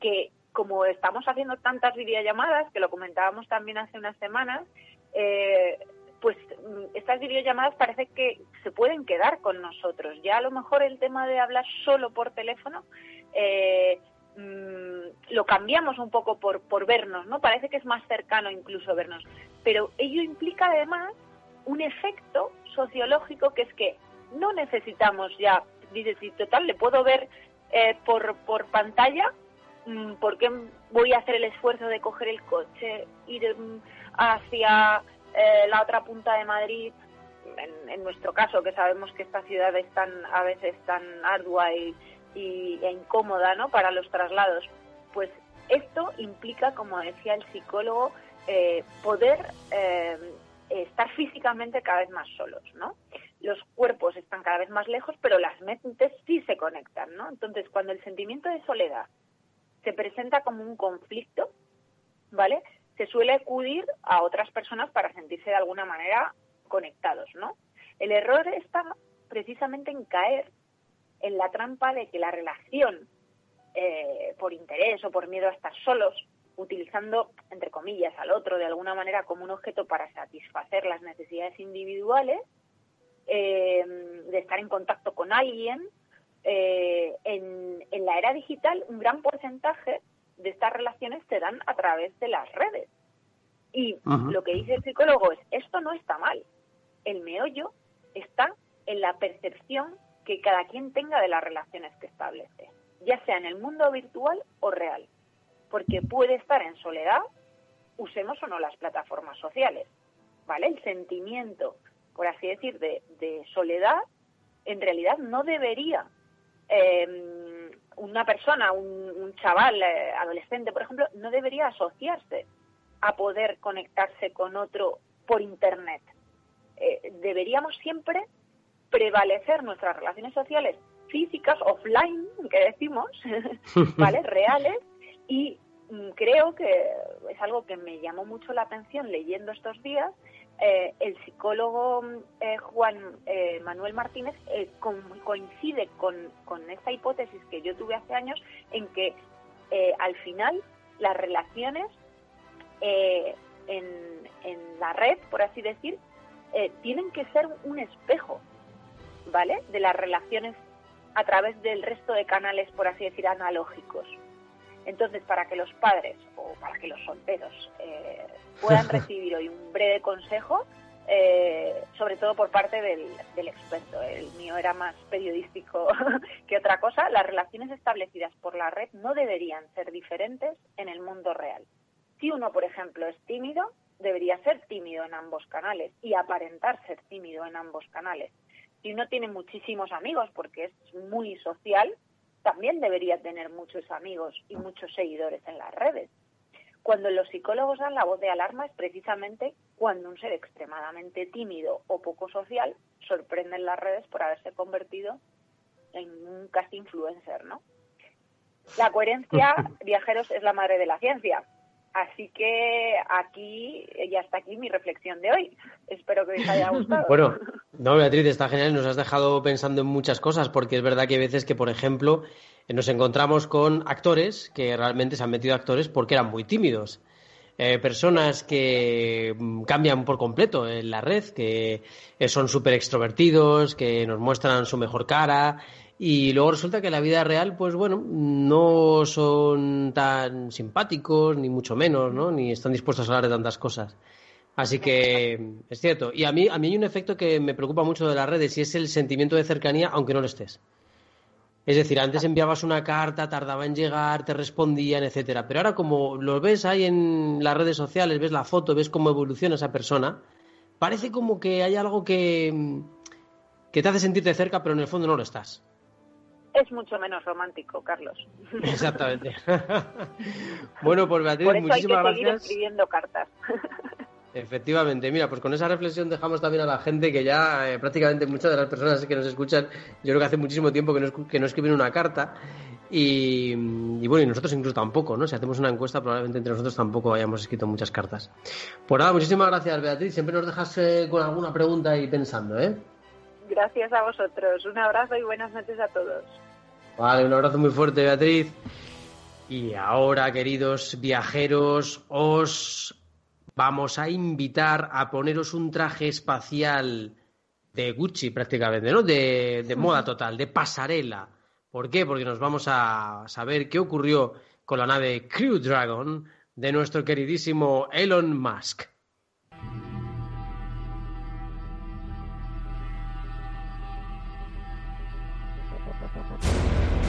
que como estamos haciendo tantas videollamadas, que lo comentábamos también hace unas semanas, eh, pues mm, estas videollamadas parece que se pueden quedar con nosotros. Ya a lo mejor el tema de hablar solo por teléfono eh, mm, lo cambiamos un poco por, por vernos, ¿no? Parece que es más cercano incluso vernos. Pero ello implica además un efecto sociológico que es que no necesitamos ya dices, si total, le puedo ver eh, por, por pantalla, mm, ¿por qué voy a hacer el esfuerzo de coger el coche, ir mm, hacia eh, la otra punta de Madrid? En, nuestro caso, que sabemos que esta ciudad es tan, a veces tan ardua y, e incómoda ¿no? para los traslados, pues esto implica, como decía el psicólogo, eh, poder estar físicamente cada vez más solos, ¿no? los cuerpos están cada vez más lejos, pero las mentes sí se conectan, ¿no? Entonces, cuando el sentimiento de soledad se presenta como un conflicto, ¿vale? Se suele acudir a otras personas para sentirse de alguna manera conectados, ¿no? El error está precisamente en caer en la trampa de que la relación eh, por interés o por miedo a estar solos, utilizando, entre comillas, al otro de alguna manera como un objeto para satisfacer las necesidades individuales, eh, de estar en contacto con alguien. Eh, en, la era digital, un gran porcentaje de estas relaciones se dan a través de las redes. Y lo que dice el psicólogo es, esto no está mal. El meollo está en la percepción que cada quien tenga de las relaciones que establece, ya sea en el mundo virtual o real. Porque puede estar en soledad, usemos o no las plataformas sociales. ¿Vale? El sentimiento por así decir, de, soledad, en realidad no debería em, una persona, un, chaval, eh, adolescente, por ejemplo, no debería asociarse a poder conectarse con otro por Internet. Eh, deberíamos siempre prevalecer nuestras relaciones sociales físicas, offline, que decimos, ¿vale? Reales, y mm, creo que es algo que me llamó mucho la atención leyendo estos días, eh, el psicólogo eh, Juan eh, Manuel Martínez coincide con, con, esta hipótesis que yo tuve hace años en que al final las relaciones en, en, la red, por así decir, tienen que ser un espejo, ¿vale? De las relaciones a través del resto de canales, por así decir, analógicos. Entonces, para que los padres o para que los solteros eh, puedan recibir hoy un breve consejo, eh, sobre todo por parte del, experto, el mío era más periodístico que otra cosa, las relaciones establecidas por la red no deberían ser diferentes en el mundo real. Si uno, por ejemplo, es tímido, debería ser tímido en ambos canales y aparentar ser tímido en ambos canales. Si uno tiene muchísimos amigos porque es muy social, también debería tener muchos amigos y muchos seguidores en las redes. cuando los psicólogos dan la voz de alarma es precisamente cuando un ser extremadamente tímido o poco social sorprende en las redes por haberse convertido en un casi influencer, ¿no? La coherencia, viajeros, es la madre de la ciencia. Así que aquí, ya está aquí mi reflexión de hoy. Espero que os haya gustado. Bueno, no, Beatriz, está genial. Nos has dejado pensando en muchas cosas, porque es verdad que hay veces que, por ejemplo, nos encontramos con actores que realmente se han metido actores porque eran muy tímidos. Eh, personas que mm, cambian por completo en la red, que eh, son súper extrovertidos, que nos muestran su mejor cara y luego resulta que en la vida real, pues bueno, no son tan simpáticos, ni mucho menos, ¿no? Ni están dispuestos a hablar de tantas cosas. Así que es cierto. Y a mí, a mí hay un efecto que me preocupa mucho de las redes y es el sentimiento de cercanía, aunque no lo estés. Es decir, antes enviabas una carta, tardaba en llegar, te respondían, etcétera. Pero ahora, como lo ves ahí en las redes sociales, ves la foto, ves cómo evoluciona esa persona, parece como que hay algo que, que te hace sentirte cerca, pero en el fondo no lo estás es mucho menos romántico, Carlos. Exactamente. bueno, pues Beatriz, Por eso muchísimas hay que seguir gracias. escribiendo cartas. Efectivamente, mira, pues con esa reflexión dejamos también a la gente que ya eh, prácticamente muchas de las personas que nos escuchan, yo creo que hace muchísimo tiempo que no, que no escriben una carta y, y, bueno, y nosotros incluso tampoco, ¿no? Si hacemos una encuesta probablemente entre nosotros tampoco hayamos escrito muchas cartas. Pues nada, muchísimas gracias Beatriz, siempre nos dejas eh, con alguna pregunta y pensando, ¿eh? Gracias a vosotros, un abrazo y buenas noches a todos. Vale, un abrazo muy fuerte Beatriz. Y ahora, queridos viajeros, os vamos a invitar a poneros un traje espacial de Gucci prácticamente, ¿no? De, de, moda total, de pasarela. ¿Por qué? Porque nos vamos a saber qué ocurrió con la nave Crew Dragon de nuestro queridísimo Elon Musk.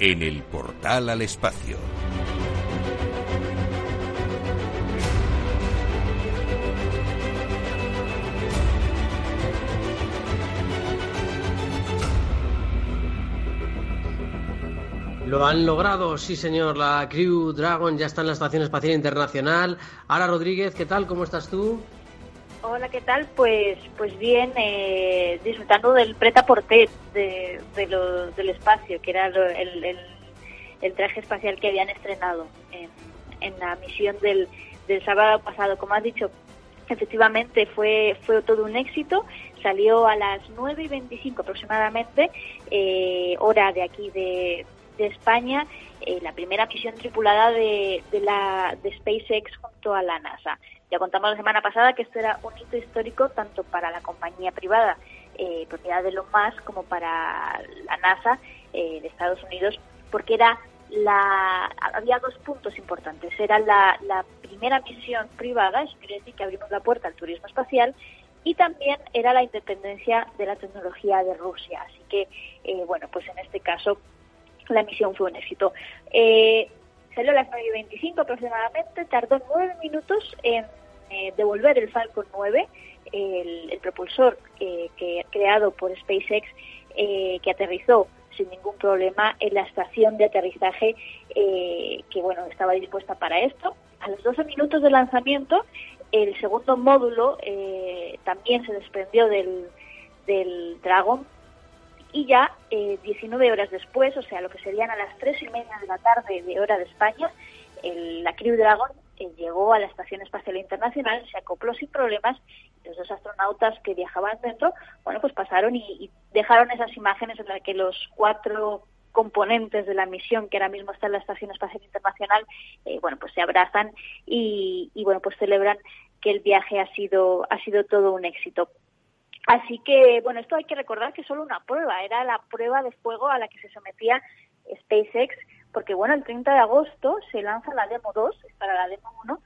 en el portal al espacio. Lo han logrado, sí señor. La Crew Dragon ya está en la Estación Espacial Internacional. Ara Rodríguez, ¿qué tal? ¿Cómo estás tú? Hola, ¿qué tal? Pues, pues bien, eh, disfrutando del preta porter de, de del espacio, que era el, el, el, traje espacial que habían estrenado en, en la misión del, del, sábado pasado. Como has dicho, efectivamente fue, fue todo un éxito. Salió a las 9 y 25 aproximadamente, eh, hora de aquí de, de España, eh, la primera misión tripulada de, de, la, de SpaceX junto a la NASA. Ya contamos la semana pasada que esto era un hito histórico tanto para la compañía privada eh, propiedad de Elon Musk como para la NASA eh, de Estados Unidos, porque era la había dos puntos importantes. Era la, primera misión privada, eso quiere decir que abrimos la puerta al turismo espacial, y también era la independencia de la tecnología de Rusia. Así que, eh, bueno, pues en este caso la misión fue un éxito. Eh, salió a las 9.25 aproximadamente, tardó nueve minutos en eh, devolver el Falcon 9, el, propulsor eh, que creado por SpaceX, eh, que aterrizó sin ningún problema en la estación de aterrizaje eh, que bueno estaba dispuesta para esto. A los 12 minutos de lanzamiento, el segundo módulo también se desprendió del, del Dragon y ya eh, 19 horas después, o sea, lo que serían a las 3 y media de la tarde de hora de España, el, la Crew Dragon llegó a la Estación Espacial Internacional, se acopló sin problemas los dos astronautas que viajaban dentro, bueno, pues pasaron y, y dejaron esas imágenes en las que los cuatro componentes de la misión que ahora mismo está en la Estación Espacial Internacional, eh, bueno, pues se abrazan y, y, bueno, pues celebran que el viaje ha sido, ha sido todo un éxito. Así que, bueno, esto hay que recordar que solo una prueba, era la prueba de fuego a la que se sometía SpaceX, porque, bueno, el 30 de agosto se lanza la Demo 2, para la Demo 1,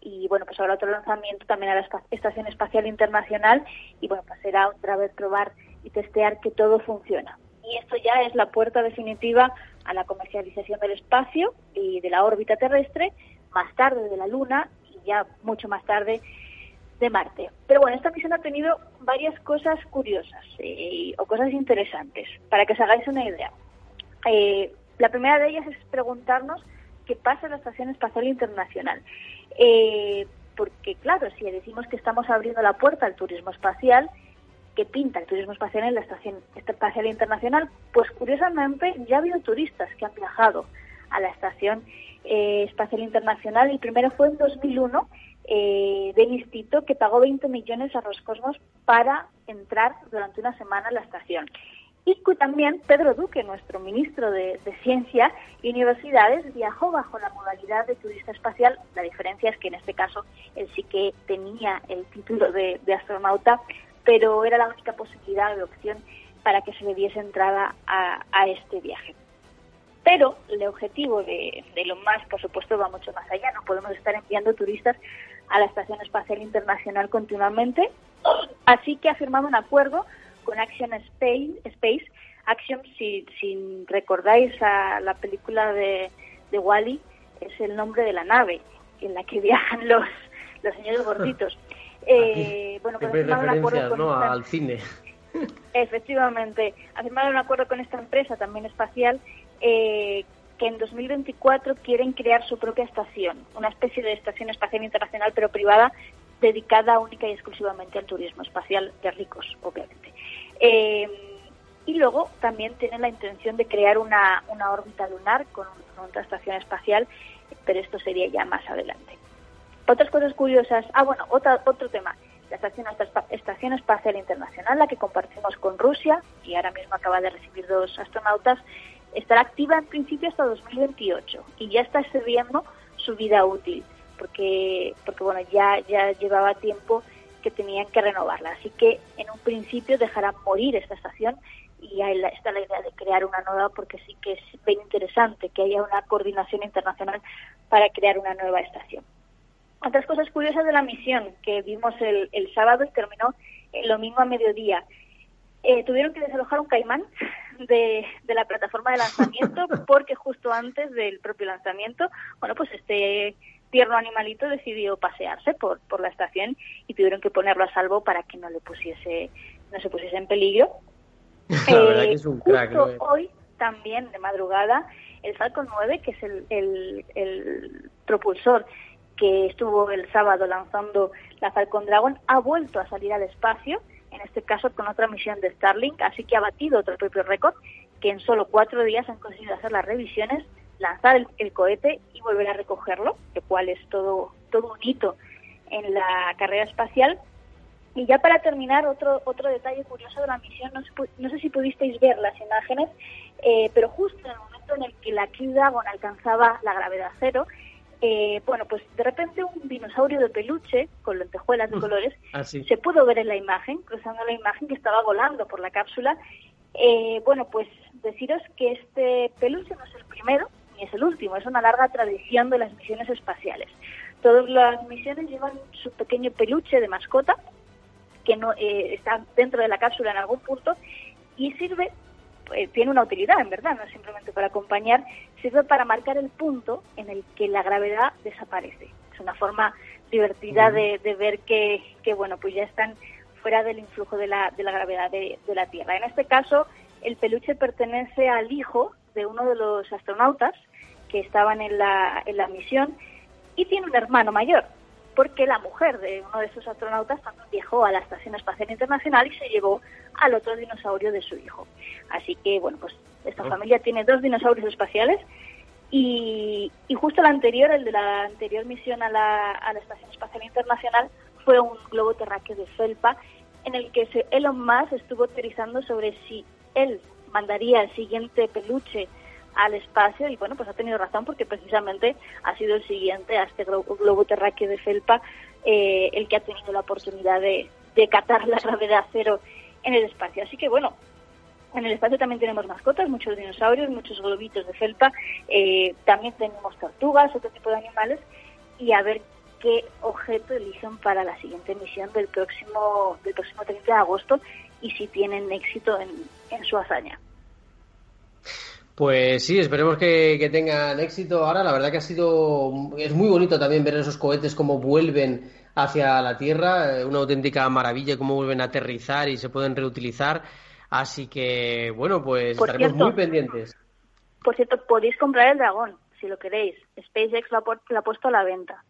y bueno, pues ahora otro lanzamiento también a la Estación Espacial Internacional y bueno, pues será otra vez probar y testear que todo funciona. Y esto ya es la puerta definitiva a la comercialización del espacio y de la órbita terrestre, más tarde de la Luna y ya mucho más tarde de Marte. Pero bueno, esta misión ha tenido varias cosas curiosas eh, o cosas interesantes, para que os hagáis una idea. Eh, la primera de ellas es preguntarnos qué pasa en la Estación Espacial Internacional. Eh, porque claro, si decimos que estamos abriendo la puerta al turismo espacial, ¿qué pinta el turismo espacial en la Estación Espacial Internacional? Pues curiosamente ya ha habido turistas que han viajado a la Estación eh, Espacial Internacional. El primero fue en 2001 eh, del que pagó 20 millones a Roscosmos para entrar durante una semana a la estación. Y también Pedro Duque, nuestro ministro de, Ciencia y Universidades, viajó bajo la modalidad de turista espacial. La diferencia es que en este caso él sí que tenía el título de, astronauta, pero era la única posibilidad de opción para que se le diese entrada a, este viaje. Pero el objetivo de, de lo más, por supuesto, va mucho más allá. No podemos estar enviando turistas a la Estación Espacial Internacional continuamente. Así que ha firmado un acuerdo con Action Space, Space Action, si, si recordáis a la película de, de Wally, es el nombre de la nave en la que viajan los, los señores gorditos. Eh, bueno, pues un acuerdo con al cine. Efectivamente, ha firmado un acuerdo con esta empresa también espacial eh, que en 2024 quieren crear su propia estación, una especie de estación espacial internacional pero privada dedicada única y exclusivamente al turismo espacial de ricos, obviamente. Eh, y luego también tienen la intención de crear una, una órbita lunar con, otra estación espacial, pero esto sería ya más adelante. Otras cosas curiosas. Ah, bueno, otra, otro tema. La estación, estación Espacial Internacional, la que compartimos con Rusia, y ahora mismo acaba de recibir dos astronautas, estará activa en principio hasta 2028 y ya está excediendo su vida útil porque porque bueno ya ya llevaba tiempo que tenían que renovarla. Así que en un principio dejarán morir esta estación y ahí está la idea de crear una nueva porque sí que es bien interesante que haya una coordinación internacional para crear una nueva estación. Otras cosas curiosas de la misión que vimos el, el sábado y terminó el domingo a mediodía. Eh, tuvieron que desalojar un caimán de, de, la plataforma de lanzamiento porque justo antes del propio lanzamiento, bueno, pues este tierno animalito decidió pasearse por, por la estación y tuvieron que ponerlo a salvo para que no le pusiese, no se pusiese en peligro. La verdad que es un crack, Hoy también de madrugada el Falcon 9, que es el, el, el propulsor que estuvo el sábado lanzando la Falcon Dragon, ha vuelto a salir al espacio, en este caso con otra misión de Starlink, así que ha batido otro propio récord, que en solo cuatro días han conseguido hacer las revisiones lanzar el, cohete y volver a recogerlo, lo cual es todo, todo un hito en la carrera espacial. Y ya para terminar, otro, otro detalle curioso de la misión, no, no sé si pudisteis ver las imágenes, eh, pero justo en el momento en el que la Crew Dragon alcanzaba la gravedad cero, eh, bueno, pues de repente un dinosaurio de peluche con lentejuelas de colores ah, se pudo ver en la imagen, cruzando la imagen que estaba volando por la cápsula. Eh, bueno, pues deciros que este peluche no es el primero, es el último, es una larga tradición de las misiones espaciales. Todas las misiones llevan su pequeño peluche de mascota que no eh, está dentro de la cápsula en algún punto y sirve, eh, tiene una utilidad en verdad, no es simplemente para acompañar, sirve para marcar el punto en el que la gravedad desaparece. Es una forma divertida de, ver que, que, bueno, pues ya están fuera del influjo de la, de la gravedad de, de la Tierra. En este caso, el peluche pertenece al hijo de uno de los astronautas que estaban en la, en la misión y tiene un hermano mayor, porque la mujer de uno de esos astronautas también viajó a la Estación Espacial Internacional y se llevó al otro dinosaurio de su hijo. Así que, bueno, pues esta ah. familia tiene dos dinosaurios espaciales y, y, justo el anterior, el de la anterior misión a la, a la Estación Espacial Internacional, fue un globo terráqueo de felpa en el que Elon Musk estuvo teorizando sobre si él mandaría el siguiente peluche al espacio y bueno, pues ha tenido razón porque precisamente ha sido el siguiente a este globo, terráqueo de felpa eh, el que ha tenido la oportunidad de, de catar la gravedad cero en el espacio. Así que bueno, en el espacio también tenemos mascotas, muchos dinosaurios, muchos globitos de felpa, eh, también tenemos tortugas, otro tipo de animales y a ver qué objeto eligen para la siguiente misión del próximo, del próximo 30 de agosto y si tienen éxito en, en su hazaña. Pues sí, esperemos que, tengan éxito. Ahora, la verdad que ha sido. Es muy bonito también ver esos cohetes cómo vuelven hacia la Tierra. Eh, una auténtica maravilla cómo vuelven a aterrizar y se pueden reutilizar. Así que, bueno, pues estaremos muy pendientes. Por cierto, podéis comprar el dragón, si lo queréis. SpaceX lo ha, puesto a la venta.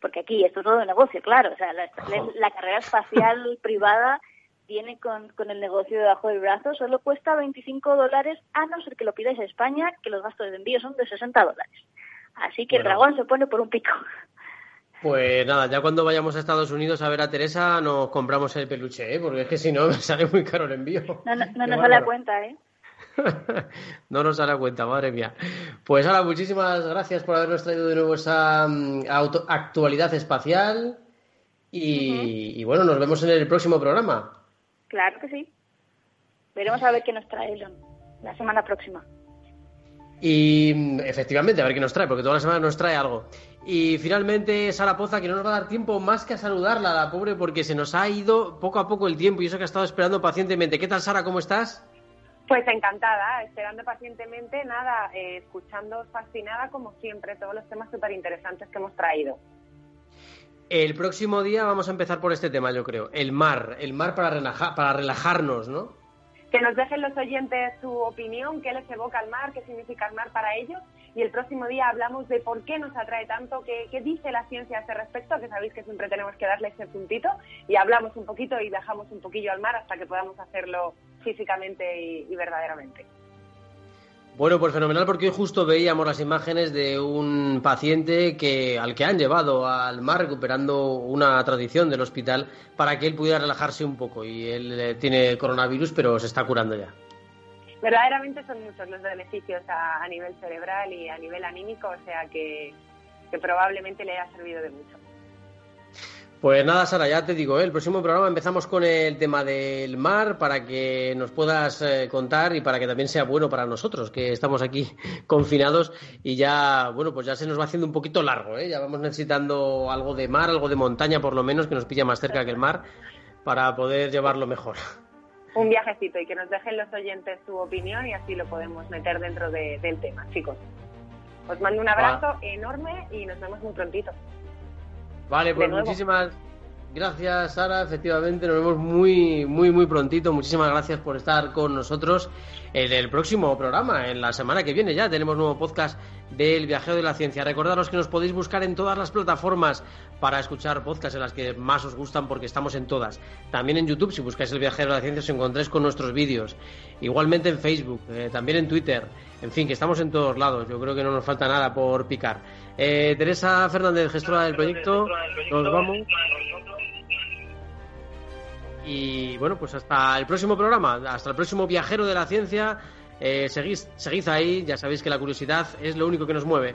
Porque aquí esto es todo de negocio, claro. O sea, la, la carrera espacial privada viene con, con, el negocio debajo del brazo, solo cuesta 25 dólares, a no ser que lo pidáis a España, que los gastos de envío son de 60 dólares. Así que el dragón se pone por un pico. Pues nada, ya cuando vayamos a Estados Unidos a ver a Teresa nos compramos el peluche, ¿eh? porque es que si no me sale muy caro el envío. No, no, nos sale a cuenta, ¿eh? no nos sale a cuenta, madre mía. Pues ahora, muchísimas gracias por habernos traído de nuevo esa mm, actualidad espacial y, y bueno, nos vemos en el próximo programa. Claro que sí. Veremos a ver qué nos trae Elon la semana próxima. Y efectivamente, a ver qué nos trae, porque toda la semana nos trae algo. Y finalmente, Sara Poza, que no nos va a dar tiempo más que a saludarla, la pobre, porque se nos ha ido poco a poco el tiempo y eso que ha estado esperando pacientemente. ¿Qué tal, Sara? ¿Cómo estás? Pues encantada, esperando pacientemente, nada, eh, escuchando fascinada como siempre todos los temas súper interesantes que hemos traído. El próximo día vamos a empezar por este tema, yo creo. El mar, el mar para, para relajarnos, ¿no? Que nos dejen los oyentes su opinión, qué les evoca el mar, qué significa el mar para ellos. Y el próximo día hablamos de por qué nos atrae tanto, qué, dice la ciencia a este respecto, que sabéis que siempre tenemos que darle ese puntito. Y hablamos un poquito y dejamos un poquillo al mar hasta que podamos hacerlo físicamente y verdaderamente. Bueno, pues fenomenal porque hoy justo veíamos las imágenes de un paciente que al que han llevado al mar recuperando una tradición del hospital para que él pudiera relajarse un poco y él eh, tiene coronavirus pero se está curando ya. Verdaderamente son muchos los beneficios a, nivel cerebral y a nivel anímico, o sea que probablemente le haya servido de mucho. Pues nada, Sara, ya te digo, ¿eh? el próximo programa empezamos con el tema del mar para que nos puedas eh, contar y para que también sea bueno para nosotros, que estamos aquí confinados y ya, bueno, pues ya se nos va haciendo un poquito largo, ¿eh? ya vamos necesitando algo de mar, algo de montaña por lo menos, que nos pilla más cerca que el mar para poder llevarlo mejor. Un viajecito y que nos dejen los oyentes su opinión y así lo podemos meter dentro del tema, chicos. Os mando un abrazo enorme y nos vemos muy prontito. Vale, pues muchísimas gracias, Sara. Efectivamente, nos vemos muy, muy, muy prontito. Muchísimas gracias por estar con nosotros en el próximo programa. En la semana que viene ya tenemos nuevo podcast del Viajero de la Ciencia. Recordaros que nos podéis buscar en todas las plataformas para escuchar podcasts en las que más os gustan porque estamos en todas. También en YouTube, si buscáis el Viajero de la Ciencia, os encontréis con nuestros vídeos. Igualmente en Facebook, eh, también en Twitter. En fin, que estamos en todos lados. Yo creo que no nos falta nada por picar. Eh, Teresa Fernández, gestora del proyecto, nos vamos. Y bueno, pues hasta el próximo programa, hasta el próximo viajero de la ciencia. Eh, seguid ahí, ya sabéis que la curiosidad es lo único que nos mueve.